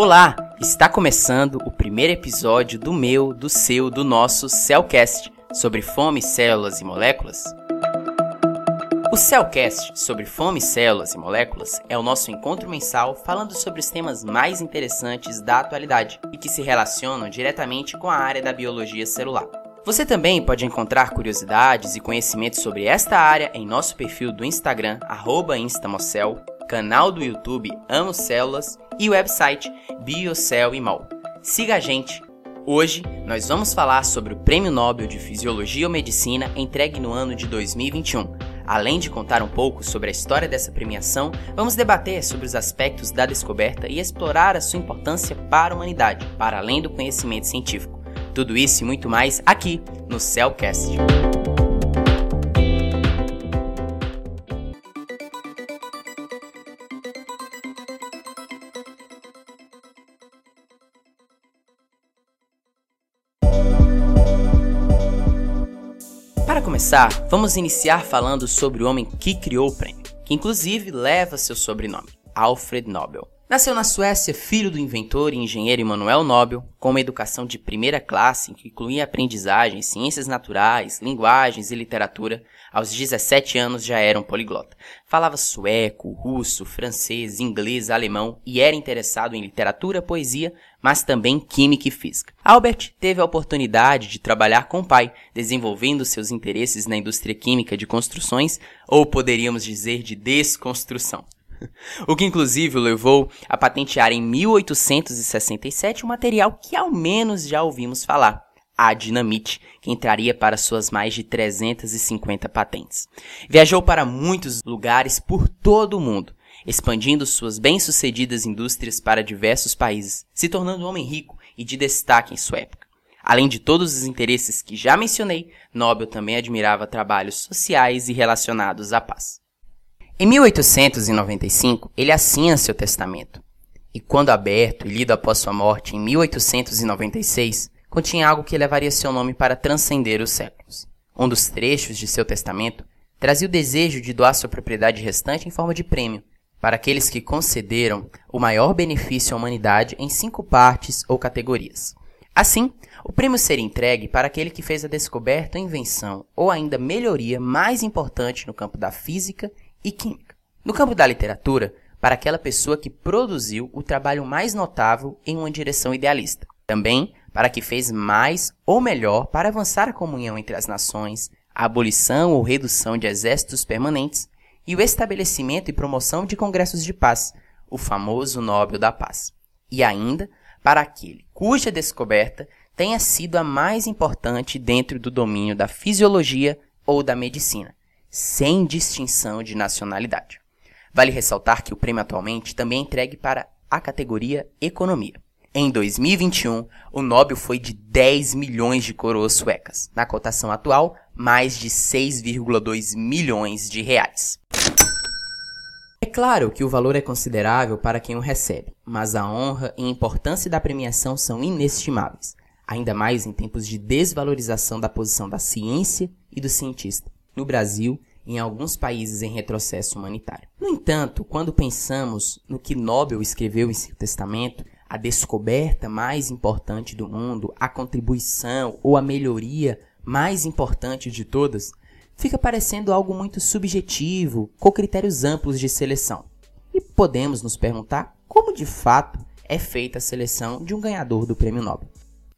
Olá, está começando o primeiro episódio do meu, do seu, do nosso Cellcast sobre fome, células e moléculas. O Cellcast sobre fome, células e moléculas é o nosso encontro mensal falando sobre os temas mais interessantes da atualidade e que se relacionam diretamente com a área da biologia celular. Você também pode encontrar curiosidades e conhecimentos sobre esta área em nosso perfil do Instagram, instamocel, canal do YouTube Amo Células e website Biocell e Mal. Siga a gente! Hoje nós vamos falar sobre o Prêmio Nobel de Fisiologia ou Medicina entregue no ano de 2021. Além de contar um pouco sobre a história dessa premiação, vamos debater sobre os aspectos da descoberta e explorar a sua importância para a humanidade, para além do conhecimento científico. Tudo isso e muito mais aqui no Cellcast. Começar, vamos iniciar falando sobre o homem que criou o prêmio, que inclusive leva seu sobrenome, Alfred Nobel. Nasceu na Suécia, filho do inventor e engenheiro Immanuel Nobel, com uma educação de primeira classe que incluía aprendizagem, ciências naturais, linguagens e literatura. Aos 17 anos já era um poliglota. Falava sueco, russo, francês, inglês, alemão e era interessado em literatura, poesia, mas também química e física. Albert teve a oportunidade de trabalhar com o pai, desenvolvendo seus interesses na indústria química de construções, ou poderíamos dizer de desconstrução o que inclusive o levou a patentear em 1867 um material que ao menos já ouvimos falar, a dinamite, que entraria para suas mais de 350 patentes. Viajou para muitos lugares por todo o mundo, expandindo suas bem-sucedidas indústrias para diversos países, se tornando um homem rico e de destaque em sua época. Além de todos os interesses que já mencionei, Nobel também admirava trabalhos sociais e relacionados à paz. Em 1895, ele assina seu testamento, e quando aberto e lido após sua morte em 1896, continha algo que levaria seu nome para transcender os séculos. Um dos trechos de seu testamento trazia o desejo de doar sua propriedade restante em forma de prêmio para aqueles que concederam o maior benefício à humanidade em cinco partes ou categorias. Assim, o prêmio seria entregue para aquele que fez a descoberta, invenção ou ainda melhoria mais importante no campo da física e química. No campo da literatura, para aquela pessoa que produziu o trabalho mais notável em uma direção idealista. Também para que fez mais ou melhor para avançar a comunhão entre as nações, a abolição ou redução de exércitos permanentes e o estabelecimento e promoção de congressos de paz, o famoso Nobel da Paz. E ainda para aquele cuja descoberta tenha sido a mais importante dentro do domínio da fisiologia ou da medicina, sem distinção de nacionalidade. Vale ressaltar que o prêmio atualmente também é entregue para a categoria Economia. Em 2021, o Nobel foi de 10 milhões de coroas suecas. Na cotação atual, mais de 6,2 milhões de reais. É claro que o valor é considerável para quem o recebe, mas a honra e importância da premiação são inestimáveis, ainda mais em tempos de desvalorização da posição da ciência e do cientista no Brasil e em alguns países em retrocesso humanitário. No entanto, quando pensamos no que Nobel escreveu em seu testamento, a descoberta mais importante do mundo, a contribuição ou a melhoria mais importante de todas, fica parecendo algo muito subjetivo, com critérios amplos de seleção. E podemos nos perguntar como de fato é feita a seleção de um ganhador do Prêmio Nobel.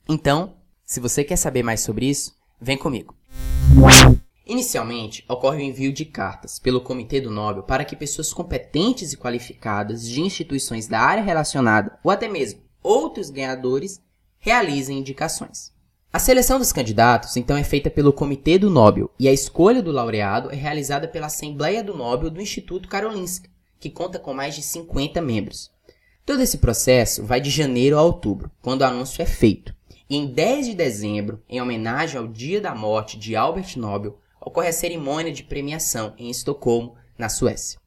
Então, se você quer saber mais sobre isso, vem comigo. Inicialmente, ocorre o envio de cartas pelo Comitê do Nobel para que pessoas competentes e qualificadas de instituições da área relacionada ou até mesmo outros ganhadores realizem indicações. A seleção dos candidatos então é feita pelo Comitê do Nobel e a escolha do laureado é realizada pela Assembleia do Nobel do Instituto Karolinska, que conta com mais de 50 membros. Todo esse processo vai de janeiro a outubro, quando o anúncio é feito. E em 10 de dezembro, em homenagem ao dia da morte de Albert Nobel, ocorre a cerimônia de premiação em Estocolmo, na Suécia.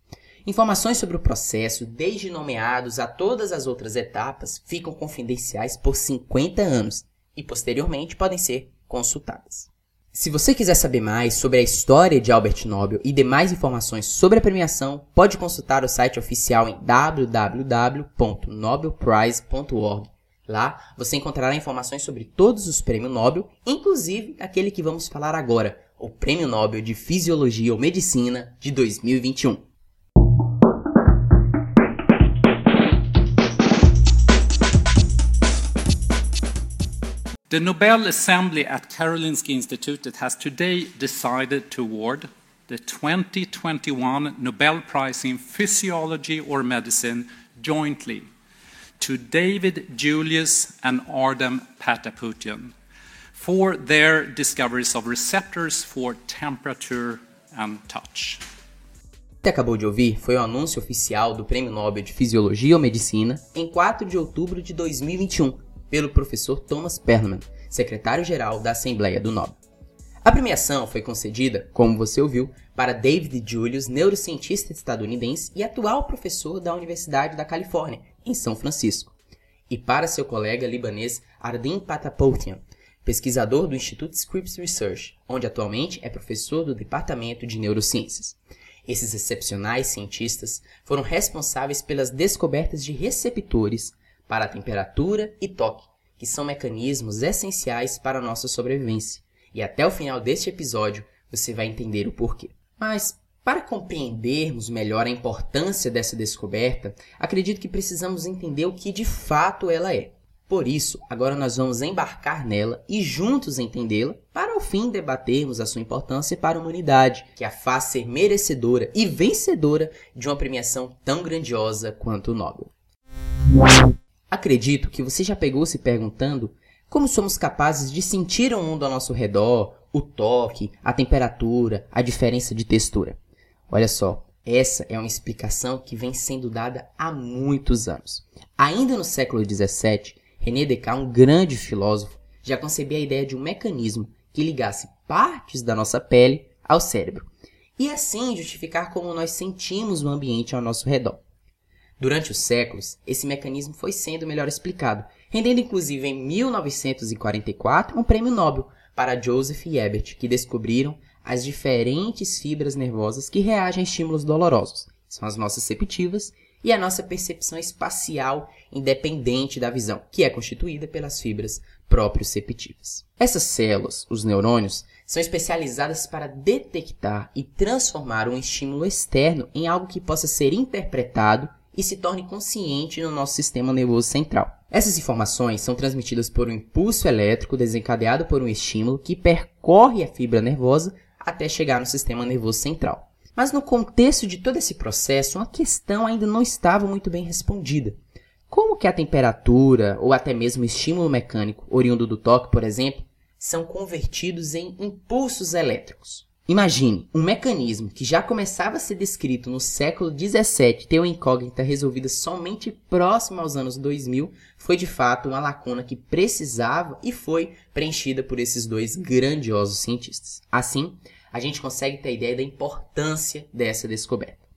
Informações sobre o processo, desde nomeados a todas as outras etapas, ficam confidenciais por 50 anos e posteriormente podem ser consultadas. Se você quiser saber mais sobre a história de Albert Nobel e demais informações sobre a premiação, pode consultar o site oficial em www.nobelprize.org. Lá você encontrará informações sobre todos os prêmios Nobel, inclusive aquele que vamos falar agora, o Prêmio Nobel de Fisiologia ou Medicina de 2021. The Nobel Assembly at Karolinska Institute has today decided to award the 2021 Nobel Prize in Physiology or Medicine jointly to David Julius and Ardem Pataputian for their discoveries of receptors for temperature and touch. que acabou de ouvir foi o anúncio oficial do Prêmio Nobel de Fisiologia ou Medicina em 4 de outubro de 2021 pelo professor Thomas Perlman, secretário-geral da Assembleia do Nobel. A premiação foi concedida, como você ouviu, para David Julius, neurocientista estadunidense e atual professor da Universidade da Califórnia, em São Francisco, e para seu colega libanês Ardem Patapoutian, pesquisador do Instituto Scripps Research, onde atualmente é professor do Departamento de Neurociências. Esses excepcionais cientistas foram responsáveis pelas descobertas de receptores para temperatura e toque, que são mecanismos essenciais para a nossa sobrevivência. E até o final deste episódio você vai entender o porquê. Mas para compreendermos melhor a importância dessa descoberta, acredito que precisamos entender o que de fato ela é. Por isso, agora nós vamos embarcar nela e juntos entendê-la, para ao fim debatermos a sua importância para a humanidade, que a faz ser merecedora e vencedora de uma premiação tão grandiosa quanto o Nobel. Acredito que você já pegou se perguntando como somos capazes de sentir o mundo ao nosso redor, o toque, a temperatura, a diferença de textura. Olha só, essa é uma explicação que vem sendo dada há muitos anos. Ainda no século XVII, René Descartes, um grande filósofo, já concebia a ideia de um mecanismo que ligasse partes da nossa pele ao cérebro, e assim justificar como nós sentimos o ambiente ao nosso redor. Durante os séculos, esse mecanismo foi sendo melhor explicado, rendendo inclusive em 1944 um prêmio Nobel para Joseph e Ebert, que descobriram as diferentes fibras nervosas que reagem a estímulos dolorosos. São as nossas receptivas e a nossa percepção espacial independente da visão, que é constituída pelas fibras proprioceptivas. Essas células, os neurônios, são especializadas para detectar e transformar um estímulo externo em algo que possa ser interpretado e se torne consciente no nosso sistema nervoso central. Essas informações são transmitidas por um impulso elétrico desencadeado por um estímulo que percorre a fibra nervosa até chegar no sistema nervoso central. Mas no contexto de todo esse processo, uma questão ainda não estava muito bem respondida. Como que a temperatura ou até mesmo o estímulo mecânico oriundo do toque, por exemplo, são convertidos em impulsos elétricos? Imagine, um mecanismo que já começava a ser descrito no século 17 ter uma incógnita resolvida somente próximo aos anos 2000 foi de fato uma lacuna que precisava e foi preenchida por esses dois grandiosos cientistas. Assim, a gente consegue ter a ideia da importância dessa descoberta.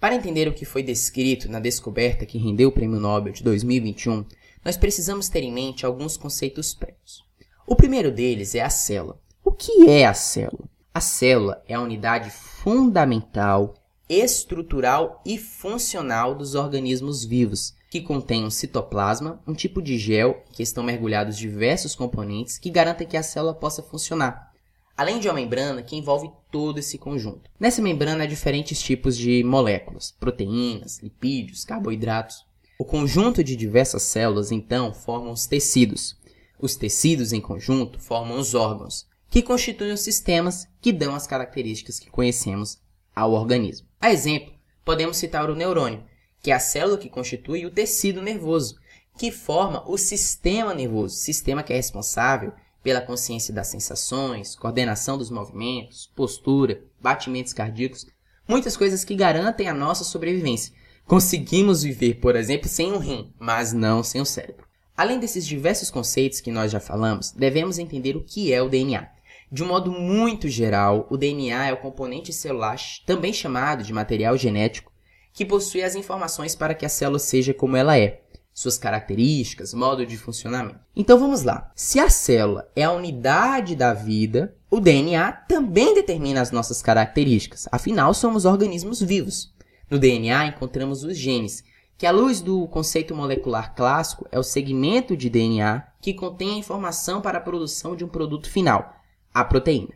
Para entender o que foi descrito na descoberta que rendeu o Prêmio Nobel de 2021, nós precisamos ter em mente alguns conceitos prévios. O primeiro deles é a célula. O que é a célula? A célula é a unidade fundamental, estrutural e funcional dos organismos vivos, que contém um citoplasma, um tipo de gel que estão mergulhados diversos componentes que garantem que a célula possa funcionar, além de uma membrana que envolve todo esse conjunto. Nessa membrana há diferentes tipos de moléculas, proteínas, lipídios, carboidratos. O conjunto de diversas células, então, formam os tecidos. Os tecidos, em conjunto, formam os órgãos, que constituem os sistemas que dão as características que conhecemos ao organismo. A exemplo, podemos citar o neurônio, que é a célula que constitui o tecido nervoso, que forma o sistema nervoso, sistema que é responsável pela consciência das sensações, coordenação dos movimentos, postura, batimentos cardíacos, muitas coisas que garantem a nossa sobrevivência. Conseguimos viver, por exemplo, sem um rim, mas não sem o cérebro. Além desses diversos conceitos que nós já falamos, devemos entender o que é o DNA. De um modo muito geral, o DNA é o componente celular, também chamado de material genético, que possui as informações para que a célula seja como ela é. Suas características, modo de funcionamento. Então vamos lá. Se a célula é a unidade da vida, o DNA também determina as nossas características. Afinal, somos organismos vivos. No DNA encontramos os genes, que à luz do conceito molecular clássico é o segmento de DNA que contém a informação para a produção de um produto final, a proteína.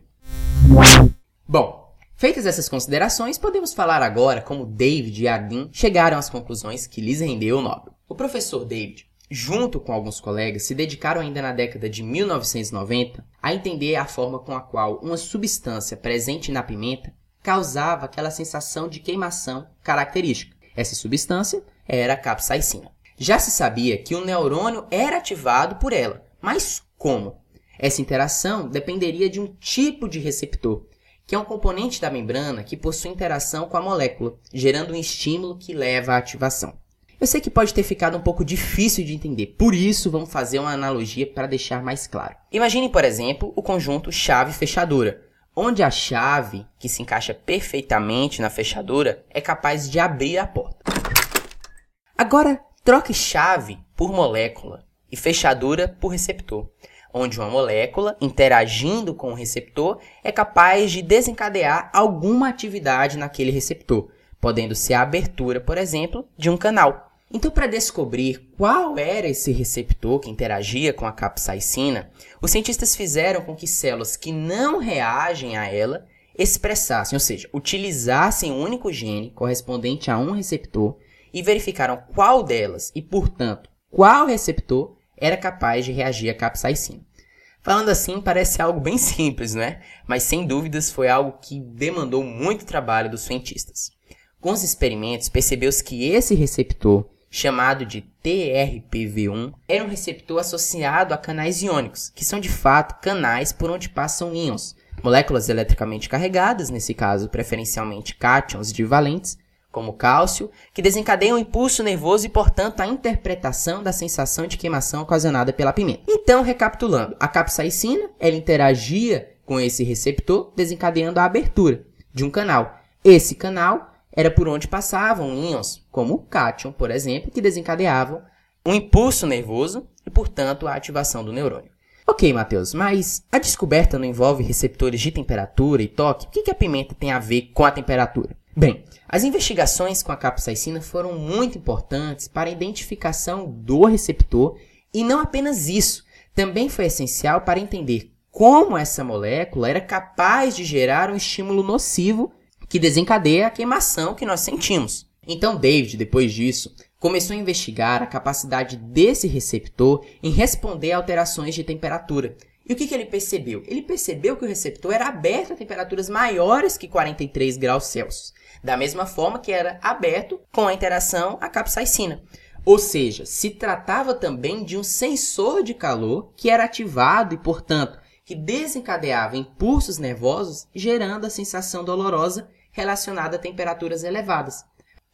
Bom, Feitas essas considerações, podemos falar agora como David e Ardin chegaram às conclusões que lhes rendeu o Nobel. O professor David, junto com alguns colegas, se dedicaram ainda na década de 1990 a entender a forma com a qual uma substância presente na pimenta causava aquela sensação de queimação característica. Essa substância era a capsaicina. Já se sabia que o neurônio era ativado por ela, mas como? Essa interação dependeria de um tipo de receptor, que é um componente da membrana que possui interação com a molécula, gerando um estímulo que leva à ativação. Eu sei que pode ter ficado um pouco difícil de entender, por isso vamos fazer uma analogia para deixar mais claro. Imagine, por exemplo, o conjunto chave-fechadura, onde a chave, que se encaixa perfeitamente na fechadura, é capaz de abrir a porta. Agora, troque chave por molécula e fechadura por receptor onde uma molécula, interagindo com o receptor, é capaz de desencadear alguma atividade naquele receptor, podendo ser a abertura, por exemplo, de um canal. Então, para descobrir qual era esse receptor que interagia com a capsaicina, os cientistas fizeram com que células que não reagem a ela expressassem, ou seja, utilizassem um único gene correspondente a um receptor e verificaram qual delas e, portanto, qual receptor era capaz de reagir à capsaicina. Falando assim, parece algo bem simples, né? Mas sem dúvidas foi algo que demandou muito trabalho dos cientistas. Com os experimentos, percebeu-se que esse receptor, chamado de TRPV1, era um receptor associado a canais iônicos, que são de fato canais por onde passam íons, moléculas eletricamente carregadas, nesse caso preferencialmente cátions divalentes, como cálcio, que desencadeiam o impulso nervoso e, portanto, a interpretação da sensação de queimação ocasionada pela pimenta. Então, recapitulando, a capsaicina ela interagia com esse receptor, desencadeando a abertura de um canal. Esse canal era por onde passavam íons, como o cátion, por exemplo, que desencadeavam um impulso nervoso e, portanto, a ativação do neurônio. Ok, Matheus, mas a descoberta não envolve receptores de temperatura e toque? O que a pimenta tem a ver com a temperatura? Bem, as investigações com a capsaicina foram muito importantes para a identificação do receptor e não apenas isso, também foi essencial para entender como essa molécula era capaz de gerar um estímulo nocivo que desencadeia a queimação que nós sentimos. Então, David, depois disso, começou a investigar a capacidade desse receptor em responder a alterações de temperatura. E o que, que ele percebeu? Ele percebeu que o receptor era aberto a temperaturas maiores que 43 graus Celsius da mesma forma que era aberto com a interação à capsaicina. Ou seja, se tratava também de um sensor de calor que era ativado e, portanto, que desencadeava impulsos nervosos, gerando a sensação dolorosa relacionada a temperaturas elevadas.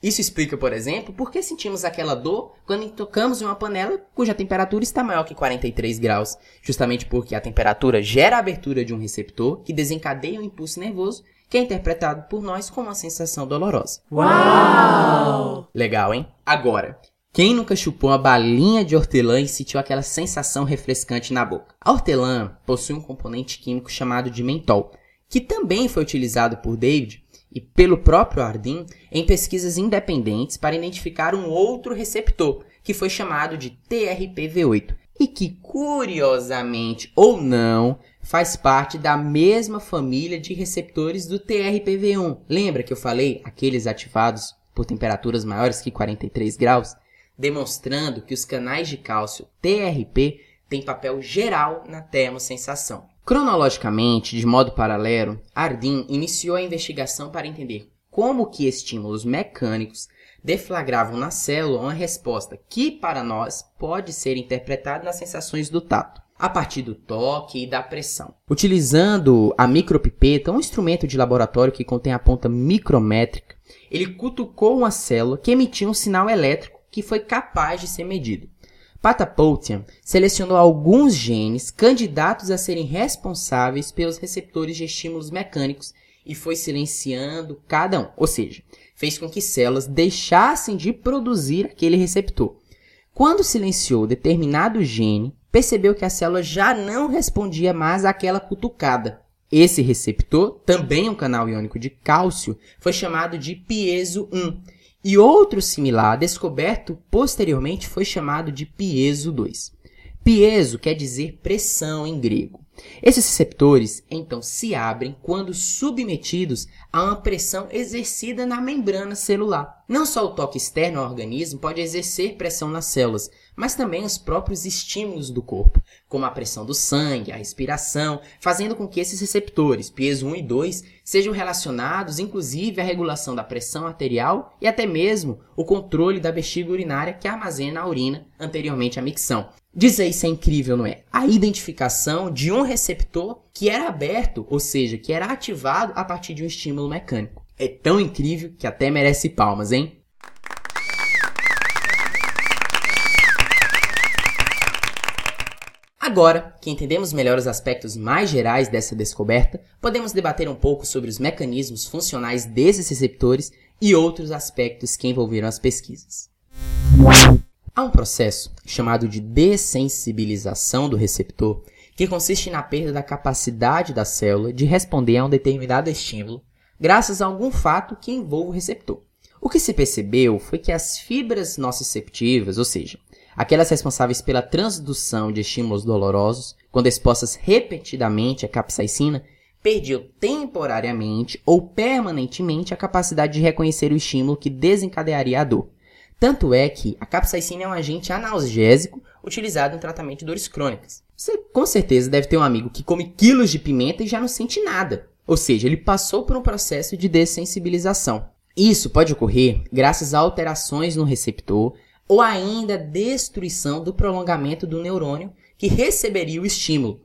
Isso explica, por exemplo, por que sentimos aquela dor quando tocamos em uma panela cuja temperatura está maior que 43 graus, justamente porque a temperatura gera a abertura de um receptor que desencadeia um impulso nervoso que é interpretado por nós como uma sensação dolorosa. Uau! Legal, hein? Agora, quem nunca chupou uma balinha de hortelã e sentiu aquela sensação refrescante na boca? A hortelã possui um componente químico chamado de mentol, que também foi utilizado por David e pelo próprio Ardin em pesquisas independentes para identificar um outro receptor, que foi chamado de TRPV8, e que, curiosamente ou não, faz parte da mesma família de receptores do TRPV1. Lembra que eu falei aqueles ativados por temperaturas maiores que 43 graus? Demonstrando que os canais de cálcio TRP têm papel geral na termosensação. Cronologicamente, de modo paralelo, Ardin iniciou a investigação para entender como que estímulos mecânicos deflagravam na célula uma resposta que, para nós, pode ser interpretada nas sensações do tato a partir do toque e da pressão. Utilizando a micropipeta, um instrumento de laboratório que contém a ponta micrométrica, ele cutucou uma célula que emitia um sinal elétrico que foi capaz de ser medido. Patapoutian selecionou alguns genes candidatos a serem responsáveis pelos receptores de estímulos mecânicos e foi silenciando cada um, ou seja, fez com que células deixassem de produzir aquele receptor. Quando silenciou determinado gene, percebeu que a célula já não respondia mais àquela cutucada. Esse receptor, também um canal iônico de cálcio, foi chamado de piezo 1, e outro similar descoberto posteriormente foi chamado de piezo 2. Piezo quer dizer pressão em grego. Esses receptores, então, se abrem quando submetidos a uma pressão exercida na membrana celular. Não só o toque externo ao organismo pode exercer pressão nas células, mas também os próprios estímulos do corpo, como a pressão do sangue, a respiração, fazendo com que esses receptores, piezo 1 e 2, sejam relacionados inclusive à regulação da pressão arterial e até mesmo o controle da bexiga urinária que armazena a urina anteriormente à micção. Diz aí se é incrível, não é? A identificação de um receptor que era aberto, ou seja, que era ativado a partir de um estímulo mecânico. É tão incrível que até merece palmas, hein? Agora que entendemos melhor os aspectos mais gerais dessa descoberta, podemos debater um pouco sobre os mecanismos funcionais desses receptores e outros aspectos que envolveram as pesquisas. Há um processo chamado de dessensibilização do receptor, que consiste na perda da capacidade da célula de responder a um determinado estímulo, graças a algum fato que envolva o receptor. O que se percebeu foi que as fibras nociceptivas, ou seja, aquelas responsáveis pela transdução de estímulos dolorosos, quando expostas repetidamente à capsaicina, perdiam temporariamente ou permanentemente a capacidade de reconhecer o estímulo que desencadearia a dor. Tanto é que a capsaicina é um agente analgésico utilizado no tratamento de dores crônicas. Você com certeza deve ter um amigo que come quilos de pimenta e já não sente nada. Ou seja, ele passou por um processo de dessensibilização. Isso pode ocorrer graças a alterações no receptor ou ainda destruição do prolongamento do neurônio que receberia o estímulo,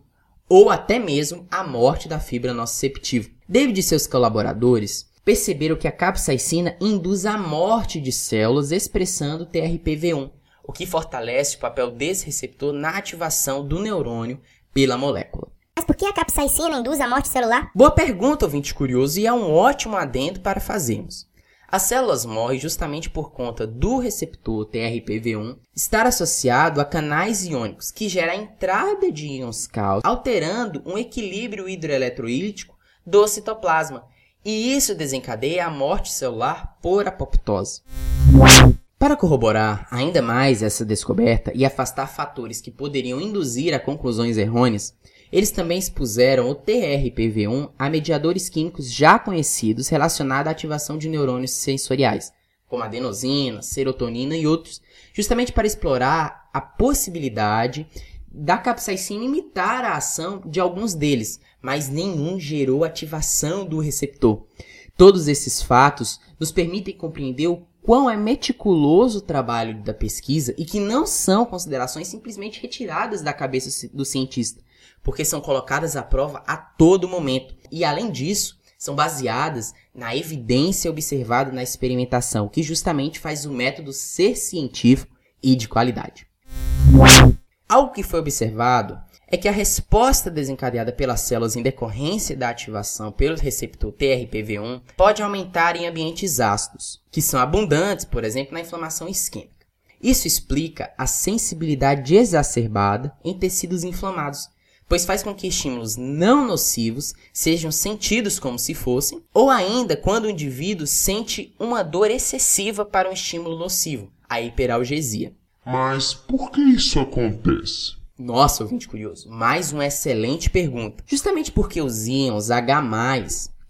ou até mesmo a morte da fibra nociceptiva. David e seus colaboradores perceberam que a capsaicina induz a morte de células expressando TRPV1, o que fortalece o papel desse receptor na ativação do neurônio pela molécula. Mas por que a capsaicina induz a morte celular? Boa pergunta, ouvinte curioso, e é um ótimo adendo para fazermos. As células morrem justamente por conta do receptor TRPV1 estar associado a canais iônicos, que gera a entrada de íons cálcio, alterando um equilíbrio hidroeletroílico do citoplasma, e isso desencadeia a morte celular por apoptose. Para corroborar ainda mais essa descoberta e afastar fatores que poderiam induzir a conclusões errôneas, eles também expuseram o TRPV1 a mediadores químicos já conhecidos relacionados à ativação de neurônios sensoriais, como adenosina, serotonina e outros, justamente para explorar a possibilidade da capsaicina imitar a ação de alguns deles, mas nenhum gerou ativação do receptor. Todos esses fatos nos permitem compreender o quão é meticuloso o trabalho da pesquisa e que não são considerações simplesmente retiradas da cabeça do cientista, porque são colocadas à prova a todo momento. E além disso, são baseadas na evidência observada na experimentação, que justamente faz o método ser científico e de qualidade. Algo que foi observado é que a resposta desencadeada pelas células em decorrência da ativação pelo receptor TRPV1 pode aumentar em ambientes ácidos, que são abundantes, por exemplo, na inflamação isquêmica. Isso explica a sensibilidade exacerbada em tecidos inflamados, pois faz com que estímulos não nocivos sejam sentidos como se fossem, ou ainda quando o indivíduo sente uma dor excessiva para um estímulo nocivo, a hiperalgesia. Mas por que isso acontece? Nossa, ouvinte curioso, mais uma excelente pergunta. Justamente porque os íons H+,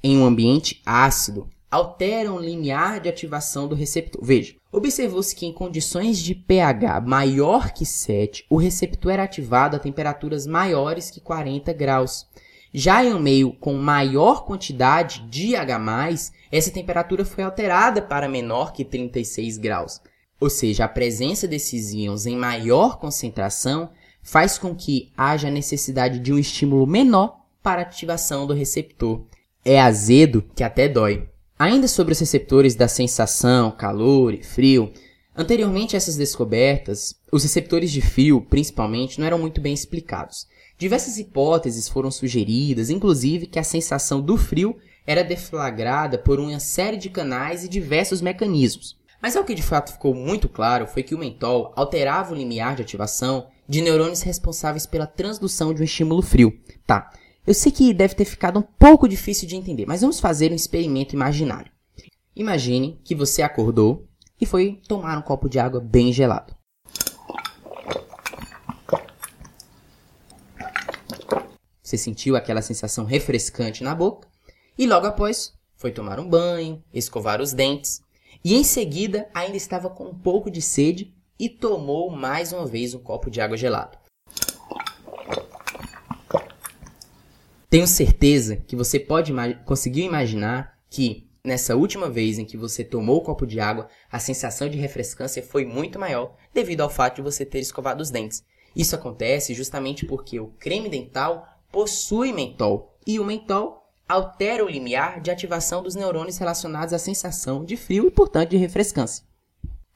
em um ambiente ácido, alteram o limiar de ativação do receptor. Veja, observou-se que em condições de pH maior que 7, o receptor era ativado a temperaturas maiores que 40 graus. Já em um meio com maior quantidade de H+, essa temperatura foi alterada para menor que 36 graus. Ou seja, a presença desses íons em maior concentração faz com que haja necessidade de um estímulo menor para a ativação do receptor. É azedo que até dói. Ainda sobre os receptores da sensação, calor e frio, anteriormente a essas descobertas, os receptores de frio, principalmente, não eram muito bem explicados. Diversas hipóteses foram sugeridas, inclusive que a sensação do frio era deflagrada por uma série de canais e diversos mecanismos. Mas o que de fato ficou muito claro foi que o mentol alterava o limiar de ativação de neurônios responsáveis pela transdução de um estímulo frio. Tá, eu sei que deve ter ficado um pouco difícil de entender, mas vamos fazer um experimento imaginário. Imagine que você acordou e foi tomar um copo de água bem gelado. Você sentiu aquela sensação refrescante na boca e logo após foi tomar um banho, escovar os dentes e em seguida ainda estava com um pouco de sede e tomou mais uma vez um copo de água gelada. Tenho certeza que você pode ima conseguir imaginar que nessa última vez em que você tomou o copo de água, a sensação de refrescância foi muito maior devido ao fato de você ter escovado os dentes. Isso acontece justamente porque o creme dental possui mentol e o mentol altera o limiar de ativação dos neurônios relacionados à sensação de frio e, portanto, de refrescância.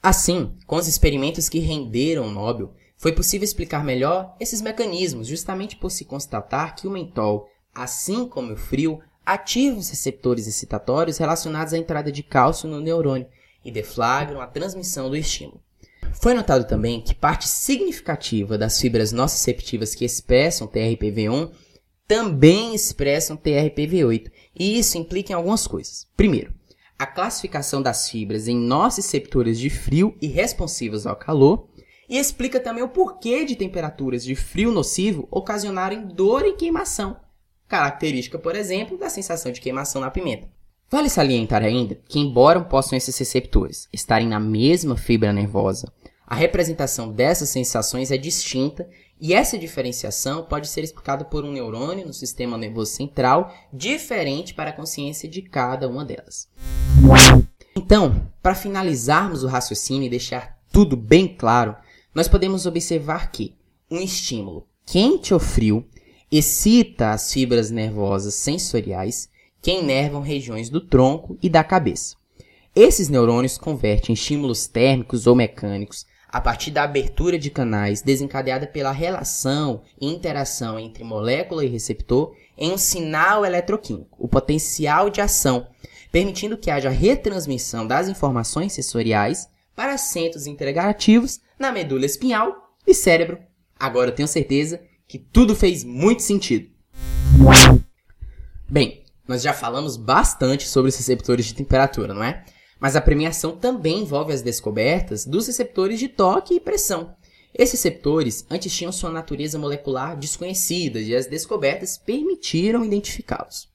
Assim, com os experimentos que renderam o Nobel, foi possível explicar melhor esses mecanismos, justamente por se constatar que o mentol, assim como o frio, ativa os receptores excitatórios relacionados à entrada de cálcio no neurônio e deflagram a transmissão do estímulo. Foi notado também que parte significativa das fibras nociceptivas que expressam TRPV1 também expressam TRPV8, e isso implica em algumas coisas. Primeiro, a classificação das fibras em nociceptores de frio e responsivos ao calor, e explica também o porquê de temperaturas de frio nocivo ocasionarem dor e queimação, característica, por exemplo, da sensação de queimação na pimenta. Vale salientar ainda que, embora possam esses receptores estarem na mesma fibra nervosa, a representação dessas sensações é distinta e essa diferenciação pode ser explicada por um neurônio no sistema nervoso central diferente para a consciência de cada uma delas. Então, para finalizarmos o raciocínio e deixar tudo bem claro, nós podemos observar que um estímulo quente ou frio excita as fibras nervosas sensoriais que inervam regiões do tronco e da cabeça. Esses neurônios convertem estímulos térmicos ou mecânicos a partir da abertura de canais desencadeada pela relação e interação entre molécula e receptor em um sinal eletroquímico, o potencial de ação, permitindo que haja retransmissão das informações sensoriais para centros integrativos na medula espinhal e cérebro. Agora eu tenho certeza que tudo fez muito sentido. Bem, nós já falamos bastante sobre os receptores de temperatura, não é? Mas a premiação também envolve as descobertas dos receptores de toque e pressão. Esses receptores antes tinham sua natureza molecular desconhecida e as descobertas permitiram identificá-los.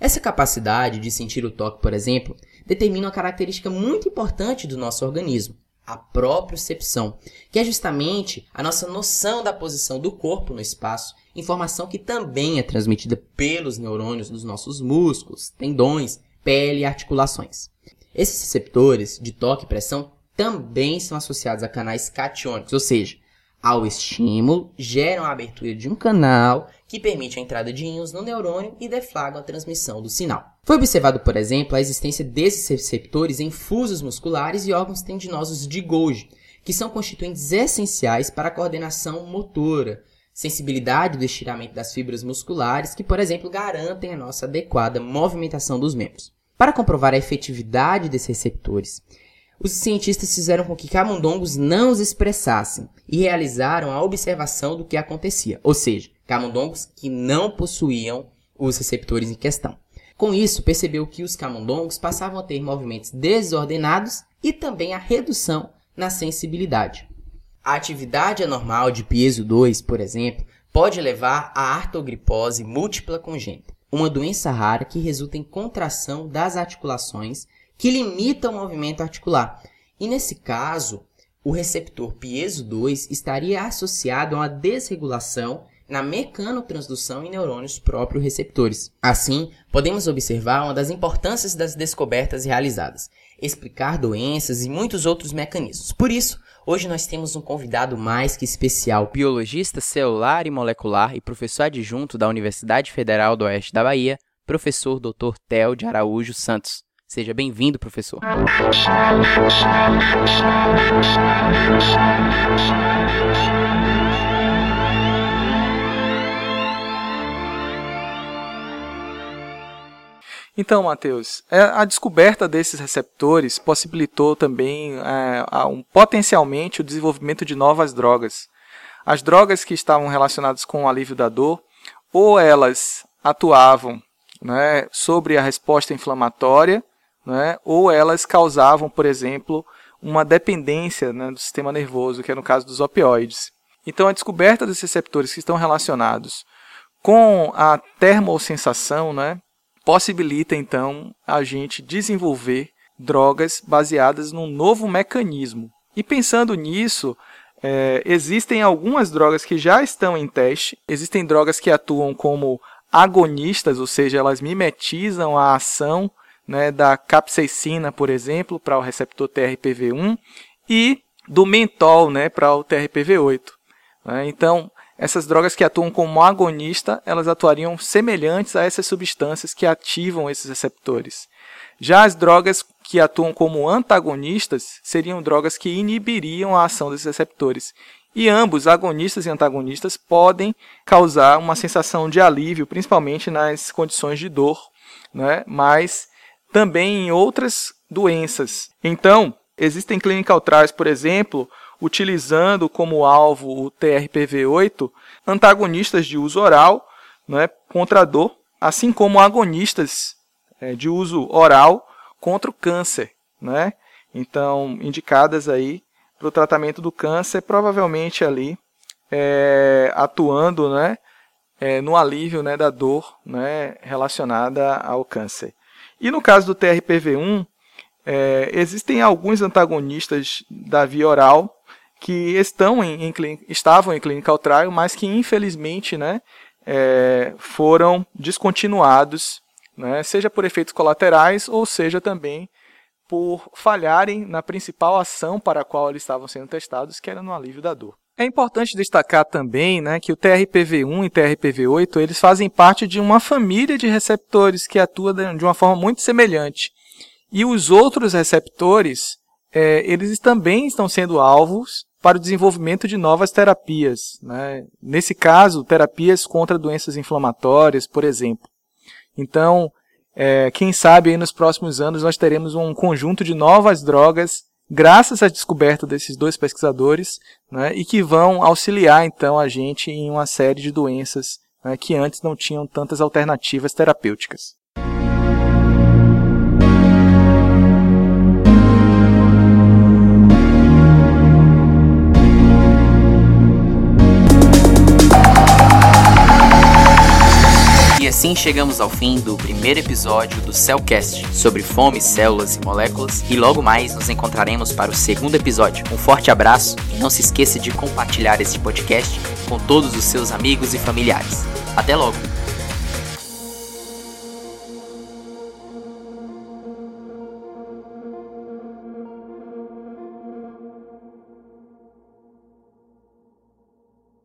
Essa capacidade de sentir o toque, por exemplo, determina uma característica muito importante do nosso organismo, a propriocepção, que é justamente a nossa noção da posição do corpo no espaço, informação que também é transmitida pelos neurônios dos nossos músculos, tendões, pele e articulações. Esses receptores de toque e pressão também são associados a canais catiônicos, ou seja, ao estímulo, geram a abertura de um canal que permite a entrada de íons no neurônio e deflagram a transmissão do sinal. Foi observado, por exemplo, a existência desses receptores em fusos musculares e órgãos tendinosos de Golgi, que são constituintes essenciais para a coordenação motora, sensibilidade do estiramento das fibras musculares, que, por exemplo, garantem a nossa adequada movimentação dos membros. Para comprovar a efetividade desses receptores, os cientistas fizeram com que camundongos não os expressassem e realizaram a observação do que acontecia, ou seja, camundongos que não possuíam os receptores em questão. Com isso, percebeu que os camundongos passavam a ter movimentos desordenados e também a redução na sensibilidade. A atividade anormal de piezo 2, por exemplo, pode levar à artrogripose múltipla congênita uma doença rara que resulta em contração das articulações que limita o movimento articular. E nesse caso, o receptor piezo 2 estaria associado a uma desregulação na mecanotransdução em neurônios próprios receptores. Assim, podemos observar uma das importâncias das descobertas realizadas, explicar doenças e muitos outros mecanismos. Por isso, Hoje nós temos um convidado mais que especial, biologista celular e molecular e professor adjunto da Universidade Federal do Oeste da Bahia, professor Dr. Theo de Araújo Santos. Seja bem-vindo, professor. Então, Matheus, é, a descoberta desses receptores possibilitou também é, um, potencialmente o desenvolvimento de novas drogas. As drogas que estavam relacionadas com o alívio da dor, ou elas atuavam né, sobre a resposta inflamatória, né, ou elas causavam, por exemplo, uma dependência né, do sistema nervoso, que é no caso dos opioides. Então, a descoberta desses receptores que estão relacionados com a termosensação, né, possibilita então a gente desenvolver drogas baseadas num novo mecanismo. E pensando nisso, é, existem algumas drogas que já estão em teste. Existem drogas que atuam como agonistas, ou seja, elas mimetizam a ação né, da capsaicina, por exemplo, para o receptor TRPV1 e do mentol né, para o TRPV8. Né? Então, essas drogas que atuam como agonista, elas atuariam semelhantes a essas substâncias que ativam esses receptores. Já as drogas que atuam como antagonistas seriam drogas que inibiriam a ação desses receptores. E ambos, agonistas e antagonistas, podem causar uma sensação de alívio, principalmente nas condições de dor, né? mas também em outras doenças. Então, existem clinical trials, por exemplo, utilizando como alvo o TRPV8 antagonistas de uso oral né, contra a dor, assim como agonistas é, de uso oral contra o câncer. Né? Então, indicadas aí para o tratamento do câncer, provavelmente ali é, atuando né, é, no alívio né, da dor né, relacionada ao câncer. E no caso do TRPV1, é, existem alguns antagonistas da via oral que estão em, em, estavam em clinical trial, mas que infelizmente né, é, foram descontinuados, né, seja por efeitos colaterais ou seja também por falharem na principal ação para a qual eles estavam sendo testados, que era no alívio da dor. É importante destacar também né, que o TRPV1 e TRPV8 eles fazem parte de uma família de receptores que atua de uma forma muito semelhante. E os outros receptores, é, eles também estão sendo alvos para o desenvolvimento de novas terapias. Né? Nesse caso, terapias contra doenças inflamatórias, por exemplo. Então, é, quem sabe aí nos próximos anos nós teremos um conjunto de novas drogas, graças à descoberta desses dois pesquisadores, né, e que vão auxiliar então a gente em uma série de doenças né, que antes não tinham tantas alternativas terapêuticas. Assim chegamos ao fim do primeiro episódio do Cellcast sobre fome, células e moléculas e logo mais nos encontraremos para o segundo episódio. Um forte abraço e não se esqueça de compartilhar esse podcast com todos os seus amigos e familiares. Até logo!